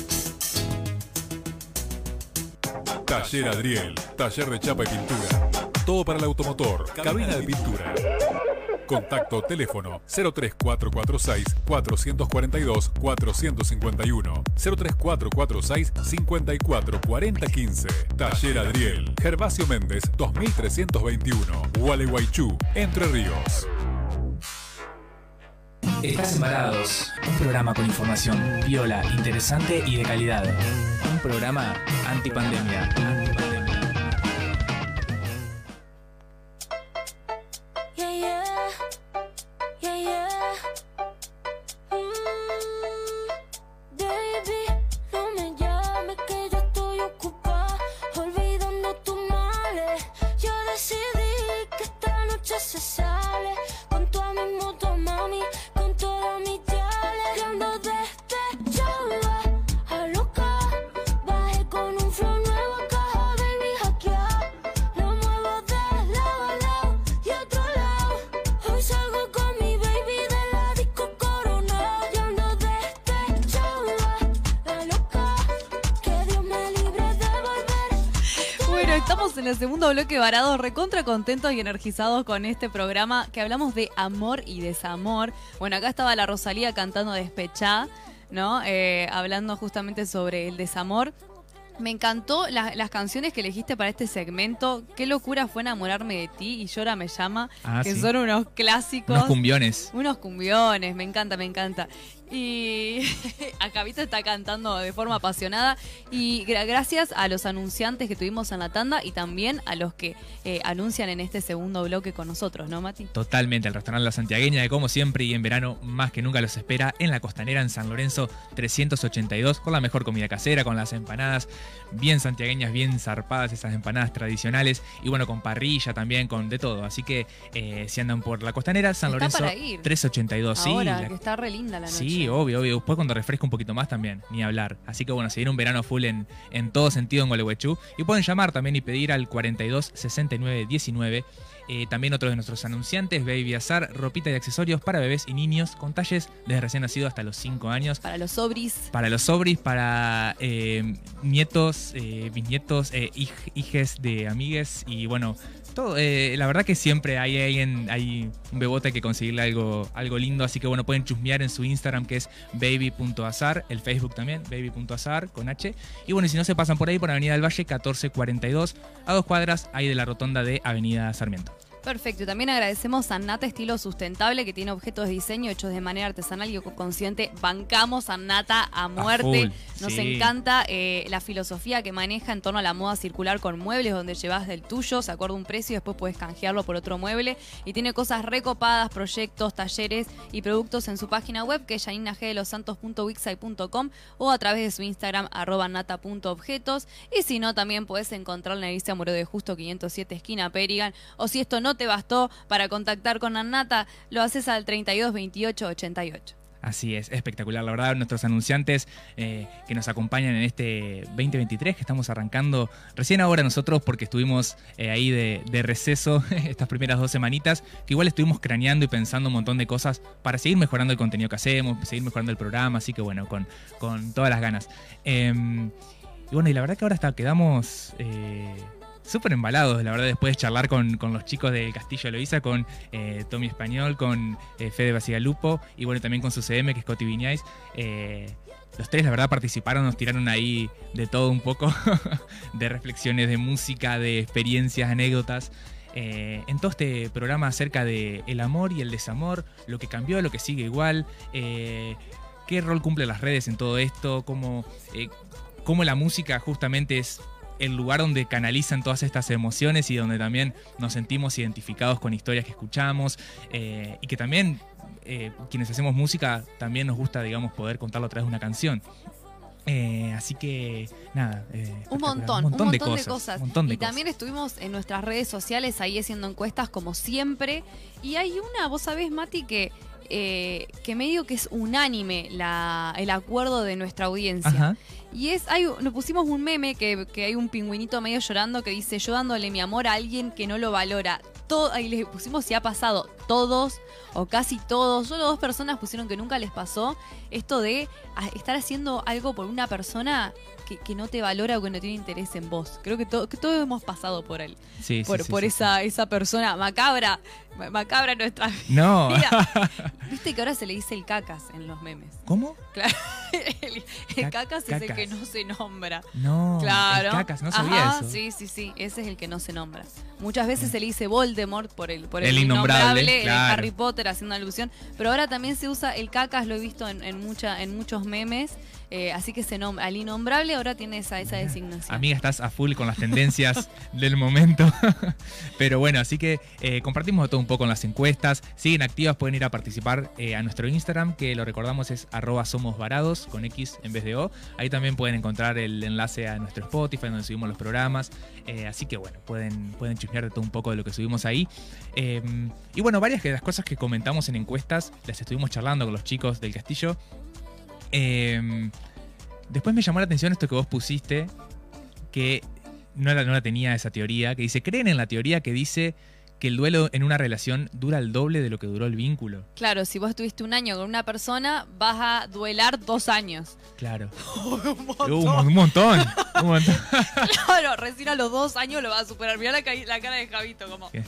Taller Adriel, taller de chapa y pintura. Todo para el automotor, cabina de pintura. Contacto teléfono 03446 442 451 03446 544015 Taller Adriel, Gervasio Méndez 2321 Gualeguaychú, Entre Ríos. Estás Embarados, un programa con información viola, interesante y de calidad. Programa antipandemia. Segundo bloque varados, recontra contentos y energizados con este programa que hablamos de amor y desamor. Bueno, acá estaba la Rosalía cantando Despechá, ¿no? Eh, hablando justamente sobre el desamor. Me encantó la- las canciones que elegiste para este segmento. Qué locura fue enamorarme de ti y Llora me llama, Ah, que sí. son unos clásicos. Unos cumbiones. Unos cumbiones, me encanta, me encanta. Y acá Vito está cantando de forma apasionada. Y gra- gracias a los anunciantes que tuvimos en la tanda y también a los que eh, anuncian en este segundo bloque con nosotros, ¿no, Mati? Totalmente, el restaurante La Santiagueña, que como siempre y en verano más que nunca los espera en la costanera en San Lorenzo 382, con la mejor comida casera, con las empanadas bien santiagueñas, bien zarpadas, esas empanadas tradicionales, y bueno, con parrilla también, con de todo. Así que eh, si andan por la costanera, San Está Lorenzo para ir. 382, sí. Ahora, la- que está re linda la noche. Sí, obvio, obvio. Después cuando refresca un poquito más también, ni hablar. Así que bueno, se viene un verano full en, en todo sentido en Gualeguaychú. Y pueden llamar también y pedir al 42 69 19. Eh, también otro de nuestros anunciantes, Baby Azar, ropita y accesorios para bebés y niños con talles desde recién nacido hasta los 5 años. Para los sobris. Para los sobris, para eh, nietos, eh, bisnietos, eh, hij- hijes de amigues y bueno, todo. eh, la verdad que siempre hay alguien, hay un bebote que conseguirle algo, algo lindo, así que bueno, pueden chusmear en su Instagram que es baby.azar, el Facebook también, baby.azar con H. Y bueno, y si no se pasan por ahí, por Avenida del Valle 1442, a dos cuadras ahí de la rotonda de Avenida Sarmiento. Perfecto. Y también agradecemos a Nata Estilo Sustentable, que tiene objetos de diseño hechos de manera artesanal y consciente. Bancamos a Nata a muerte. Nos sí. encanta eh, la filosofía que maneja en torno a la moda circular con muebles, donde llevas del tuyo, se acuerda un precio y después puedes canjearlo por otro mueble. Y tiene cosas recopadas, proyectos, talleres y productos en su página web, que es janinagedelosantos.wixsite.com o a través de su Instagram, arroba nata.objetos. Y si no, también puedes encontrarla en Alicia Moreno de Justo 507 esquina Perigan. O si esto no te bastó para contactar con Annata, lo haces al 32 28 88. Así es, espectacular, la verdad, nuestros anunciantes eh, que nos acompañan en este 2023 que estamos arrancando recién ahora nosotros porque estuvimos eh, ahí de, receso estas primeras dos semanitas, que igual estuvimos craneando y pensando un montón de cosas para seguir mejorando el contenido que hacemos, seguir mejorando el programa, así que bueno, con, con todas las ganas. Em, y bueno, y la verdad que ahora hasta quedamos... Súper embalados, la verdad, después de charlar con, con los chicos del Castillo de con eh, Tommy Español, con eh, Fede Basigalupo y bueno, también con su CM, que es Coti Viñais. Eh, los tres, la verdad, participaron, nos tiraron ahí de todo un poco, de reflexiones, de música, de experiencias, anécdotas. eh, en todo este programa acerca de el amor y el desamor, lo que cambió, lo que sigue igual, qué rol cumple las redes en todo esto, cómo, cómo la música justamente es el lugar donde canalizan todas estas emociones y donde también nos sentimos identificados con historias que escuchamos eh, y que también eh, quienes hacemos música también nos gusta, digamos, poder contarlo a través de una canción. Eh, así que, nada. eh, Un montón, un montón, de, cosas. un montón de y cosas. también estuvimos en nuestras redes sociales ahí haciendo encuestas como siempre. Y hay una, vos sabés, Mati, que, eh, que medio que es unánime la, el acuerdo de nuestra audiencia. Ajá. Y es, hay, nos pusimos un meme que, que hay un pingüinito medio llorando que dice, yo dándole mi amor a alguien que no lo valora. Todo, ahí le pusimos si ha pasado todos o casi todos, solo dos personas pusieron que nunca les pasó esto de a- estar haciendo algo por una persona que, que no te valora o que no tiene interés en vos. Creo que, to- que todos hemos pasado por él. Sí, sí, por sí, por sí, esa, esa persona macabra, ma- macabra nuestra No. vida. Viste que ahora se le dice el cacas en los memes. ¿Cómo? Claro, el, el Ca- cacas, es el que no se nombra. No. Claro. el cacas, no sabía Ajá, eso. Sí, sí, sí. Ese es el que no se nombra. Muchas veces se le dice Voldemort por el, por el, El innombrable, claro. Harry Potter haciendo alusión. Pero ahora también se usa el cacas, lo he visto en, en, mucha, en muchos memes. Eh, así que se nombra. Al innombrable ahora tiene esa, esa designación. Amiga, estás a full con las tendencias del momento. Pero bueno, así que eh, compartimos todo un poco en las encuestas. Siguen activas, pueden ir a participar eh, a nuestro Instagram, que lo recordamos es arroba somos varados, con X en vez de O. Ahí también pueden encontrar el enlace a nuestro Spotify, donde subimos los programas. Eh, así que bueno, pueden, pueden chismear de todo un poco de lo que subimos ahí. Eh, y bueno, varias de las cosas que comentamos en encuestas, las estuvimos charlando con los chicos del castillo. Eh, después me llamó la atención esto que vos pusiste, que no la, no la tenía esa teoría, que dice, creen en la teoría que dice que el duelo en una relación dura el doble de lo que duró el vínculo. Claro, si vos estuviste un año con una persona, vas a duelar dos años. Claro. un Uh, un montón. un montón. Claro, recién a los dos años lo vas a superar. Mirá la, ca- la cara de Javito, como. ¿Qué?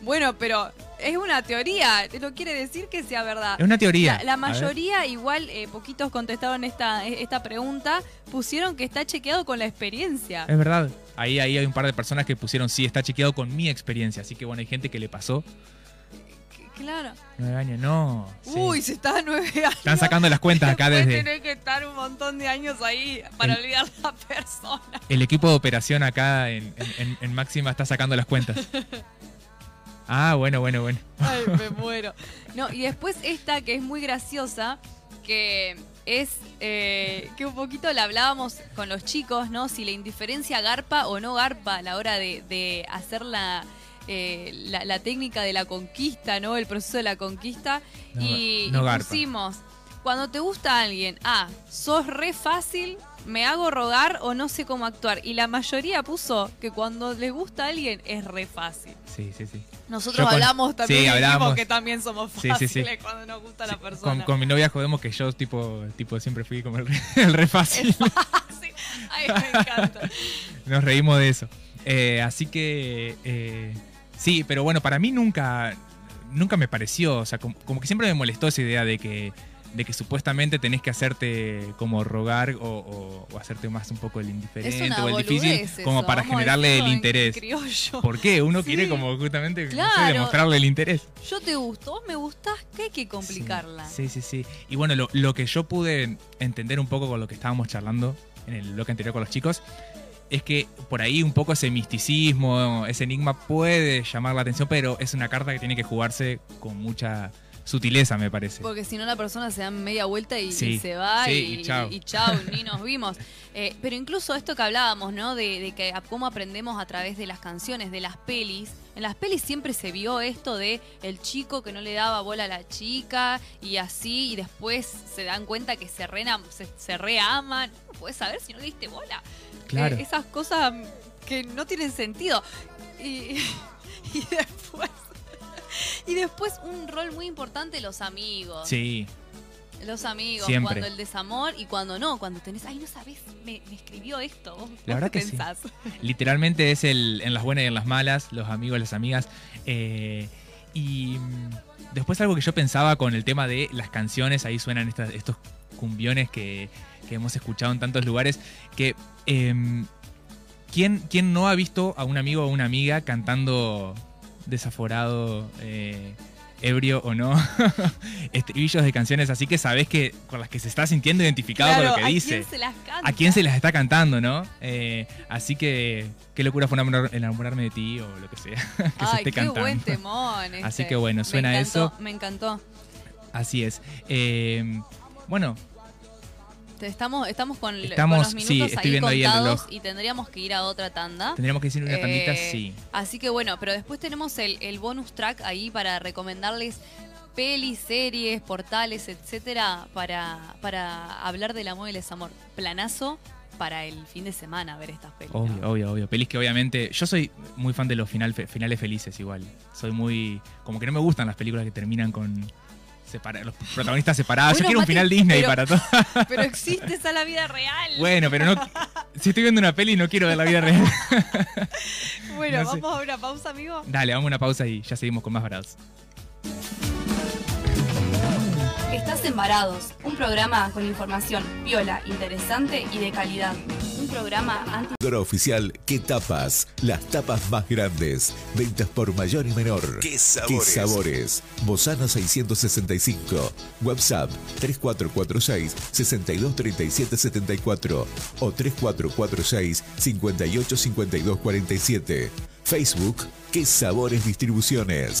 Bueno, pero es una teoría, no quiere decir que sea verdad. Es una teoría. La, mayoría, igual, eh, poquitos contestaron esta, esta pregunta, pusieron que está chequeado con la experiencia. Es verdad. Ahí, ahí hay un par de personas que pusieron, sí, está chequeado con mi experiencia. Así que bueno, hay gente que le pasó. Claro. Nueve años, no. sí. Uy, se está a nueve años. Están sacando las cuentas acá Después desde tenés que estar un montón de años ahí para El- olvidar la persona. el equipo de operación acá en, en- en- en Máxima está sacando las cuentas. Ah, bueno, bueno, bueno. Ay, me muero. No, y después esta que es muy graciosa, que es eh, que un poquito la hablábamos con los chicos, ¿no? Si la indiferencia garpa o no garpa a la hora de, de hacer la, eh, la, la técnica de la conquista, ¿no? El proceso de la conquista. No, y, no y pusimos, cuando te gusta alguien, ah, sos re fácil, me hago rogar o no sé cómo actuar. Y la mayoría puso que cuando les gusta a alguien es re fácil. Sí, sí, sí. Nosotros con- hablamos también sí, hablamos. que también somos fáciles sí, sí. cuando nos gusta la persona. con mi novia jodemos que yo tipo, tipo siempre fui como el re, el re fácil. Ay, me encanta. Nos reímos de eso. Eh, así que eh, sí, pero bueno, para mí nunca, nunca me pareció, o sea, como, como que siempre me molestó esa idea de que, de que supuestamente tenés que hacerte como rogar o, o- o hacerte más un poco el indiferente o el difícil, como para generarle el interés. ¿Por qué? Uno Sí. quiere como justamente no sé, Claro. demostrarle el interés. Yo te gusto, vos me gustás, que hay que complicarla. Sí, sí, sí. Y bueno, lo, lo que yo pude entender un poco con lo que estábamos charlando en el bloque anterior con los chicos, es que por ahí un poco ese misticismo, ese enigma puede llamar la atención, pero es una carta que tiene que jugarse con mucha sutileza, me parece. Porque si no la persona se da media vuelta y, Sí, y se va sí, y, y chao. y chao, ni nos vimos. Eh, pero incluso esto que hablábamos, ¿no? De, de que cómo aprendemos a través de las canciones, de las pelis. En las pelis siempre se vio esto de el chico que no le daba bola a la chica y así, y después se dan cuenta que se, rena, se, se reaman. No puedes saber si no le diste bola. Claro. Eh, esas cosas que no tienen sentido. Y, y después. Y después un rol muy importante, los amigos. Sí, Los amigos, Siempre. cuando el desamor y cuando no, cuando tenés, ay, no sabés, me, me escribió esto. ¿Vos, La verdad que sí. literalmente es el en las buenas y en las malas, los amigos, las amigas. eh, y mm, después algo que yo pensaba con el tema de las canciones, ahí suenan estas- estos cumbiones que, que hemos escuchado en tantos lugares, que em, ¿quién, quién no ha visto a un amigo o una amiga cantando desaforado, eh, ebrio o no, estribillos de canciones así que sabés que con las que se está sintiendo identificado Claro, con lo que ¿a dice? quién se las canta? ¿A quién se las está cantando, no? Eh, así que qué locura fue enamorar- enamorarme de ti o lo que sea que se Ay, esté qué cantando. buen temón. Así este. que bueno, Me suena encantó, eso. Me encantó. Así es. Eh, bueno, Estamos, estamos con, Estamos- con los sí, minutos estoy ahí viendo ahí el contados reloj. y tendríamos que ir a otra tanda. tendríamos que decir una tandita, Eh, sí. Así que bueno, pero después tenemos el, el bonus track ahí para recomendarles pelis, series, portales, etcétera, para, para hablar del amor y el desamor. Planazo para el fin de semana ver estas pelis. ¿no? Obvio, obvio, obvio. Pelis que obviamente. Yo soy muy fan de los final, finales felices, igual. Soy muy. Como que no me gustan las películas que terminan con. Separa- los protagonistas separados. Yo quiero un final Disney pero- para todo. Pero existe esa la vida real. bueno, pero no. Si estoy viendo una peli, no quiero ver la vida real. Bueno, no sé. vamos a una pausa, amigo. Dale, vamos a una pausa y ya seguimos con más varados. Estás en Varados, un programa con información viola, interesante y de calidad. Un programa anti Distribuidora oficial ¿Qué tapas? Las tapas más grandes. Ventas por mayor y menor. ¿Qué sabores? sabores? Bozano 665. WhatsApp 3446 623774 o 3446 585247. Facebook ¿Qué sabores distribuciones?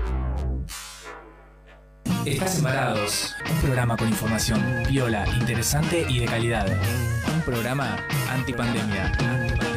Estás embarados. Un programa con información viola, interesante y de calidad. Un programa antipandemia. Antipandemia.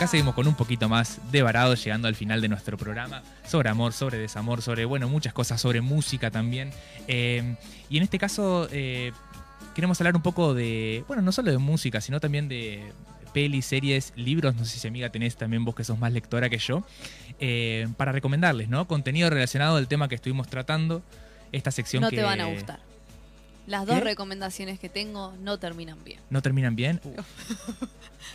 Acá seguimos con un poquito más de varado, llegando al final de nuestro programa, sobre amor, sobre desamor, sobre, bueno, muchas cosas, sobre música también. Eh, y en este caso eh, queremos hablar un poco de, bueno, no solo de música, sino también de pelis, series, libros, no sé si amiga tenés también vos que sos más lectora que yo, eh, para recomendarles, ¿no? Contenido relacionado al tema que estuvimos tratando, esta sección No que... te van a gustar. Las dos ¿Qué? recomendaciones que tengo no terminan bien. ¿No terminan bien? Uh.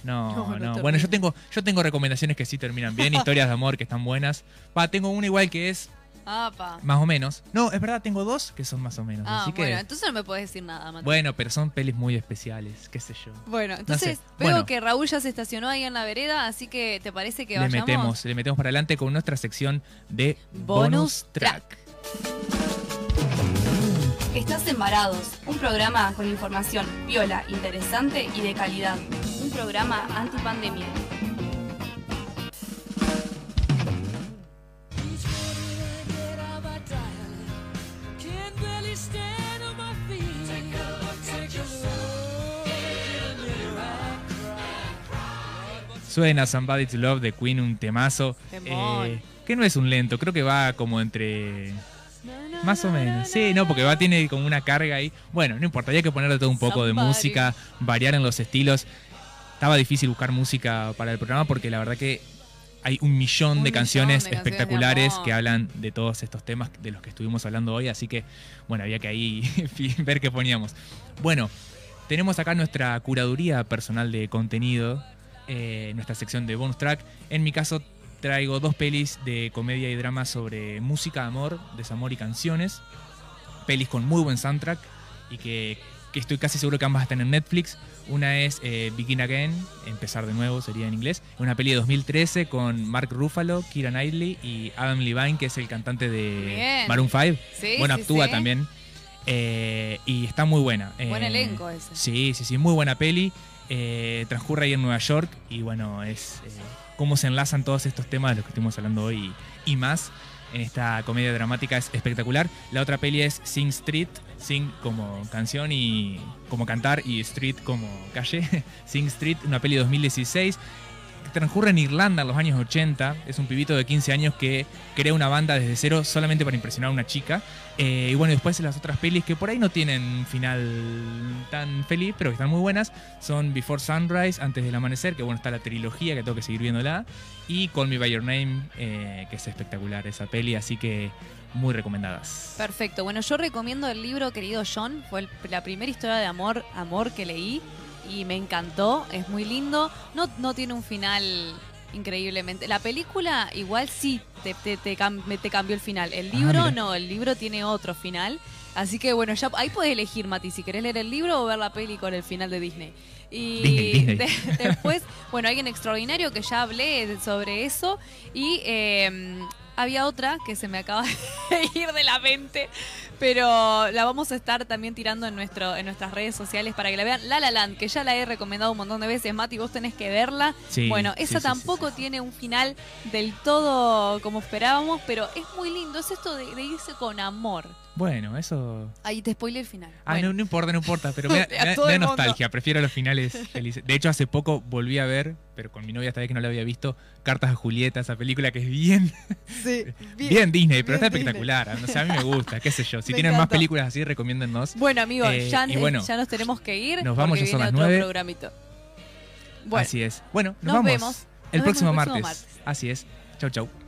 No, No, no. no Bueno, yo tengo, yo tengo recomendaciones que sí terminan bien, historias de amor que están buenas. Va, tengo una igual que es Apa. más o menos. No, es verdad, tengo dos que son más o menos. Ah, así que. bueno, entonces no me puedes decir nada, Mati. Bueno, pero son pelis muy especiales, qué sé yo. Bueno, entonces sé. veo Bueno. que Raúl ya se estacionó ahí en la vereda, así que ¿te parece que Le vayamos? metemos, le metemos para adelante con nuestra sección de Bonus bonus, track. Estás embarados, un programa con información viola, interesante y de calidad. Un programa antipandemia. Suena Somebody to Love de Queen, un temazo. Eh, que no es un lento, creo que va como entre. Más o menos. Sí, no, porque va, tiene como una carga ahí. Bueno, no importa, había que ponerle todo un poco de música, variar en los estilos. Estaba difícil buscar música para el programa porque la verdad que hay un millón Un de millón canciones de canciones de espectaculares que hablan de todos estos temas de los que estuvimos hablando hoy. Así que, bueno, había que ahí ver qué poníamos. Bueno, tenemos acá nuestra curaduría personal de contenido, eh, nuestra sección de bonus track. En mi caso, traigo dos pelis de comedia y drama sobre música, amor, desamor y canciones. Pelis con muy buen soundtrack y que, que estoy casi seguro que ambas están en Netflix. Una es eh, Begin Again, Empezar de nuevo sería en inglés. Una peli de 2013 con Mark Ruffalo, Kira Knightley y Adam Levine, que es el cantante de Bien. Maroon 5. Sí, bueno, sí, actúa sí. también. Eh, y está muy buena. Buen Eh, elenco ese. Sí, sí, sí, muy buena peli. Eh, transcurre ahí en Nueva York y bueno, es cómo se enlazan todos estos temas de los que estuvimos hablando hoy y, más en esta comedia dramática es espectacular. La otra peli es Sing Street, Sing como canción y como cantar y Street como calle. Sing Street, una peli de 2016 que transcurre en Irlanda en los años 80. Es un pibito de 15 años que crea una banda desde cero solamente para impresionar a una chica. Eh, y bueno, después las otras pelis que por ahí no tienen un final tan feliz, pero que están muy buenas, son Before Sunrise, Antes del Amanecer, que bueno, está la trilogía que tengo que seguir viéndola, y Call Me By Your Name, eh, que es espectacular esa peli, así que muy recomendadas. Perfecto. Bueno, yo recomiendo el libro Querido John. Fue la primera historia de amor, amor que leí y me encantó. Es muy lindo. No, no tiene un final increíblemente. La película igual sí te, te, te cam- te cambió el final. El Ah, libro no, el libro tiene otro final. Así que bueno, ya ahí puedes elegir, Mati, si querés leer el libro o ver la peli con el final de Disney. Y Disney, Disney. de- después, bueno, alguien extraordinario que ya hablé sobre eso. Y eh, había otra que se me acaba de ir de la mente, pero la vamos a estar también tirando en nuestro en nuestras redes sociales para que la vean. La La Land, que ya la he recomendado un montón de veces, Mati, vos tenés que verla. Sí, bueno, esa sí, sí, tampoco tiene un final del todo como esperábamos, pero es muy lindo. Es esto de, de irse con amor. Bueno, eso... Ahí te spoilé el final. Ah, Bueno. no, no importa, no importa, pero me da, me nostalgia, prefiero los finales felices. De hecho, hace poco volví a ver, pero con mi novia esta vez que no la había visto, Cartas a Julieta, esa película que es bien, Sí, bien, Disney, pero bien está Disney. espectacular. O sea, a mí me gusta, qué sé yo. Si Me tienen más películas así, recomiéndennos. Bueno, amigos, Eh, ya, bueno, ya nos tenemos que ir. nos vamos, ya son las otro nueve. Bueno, Así es. Bueno, nos, nos vamos. vemos. el Nos vemos próximo el martes. próximo martes. Así es. Chau, chau.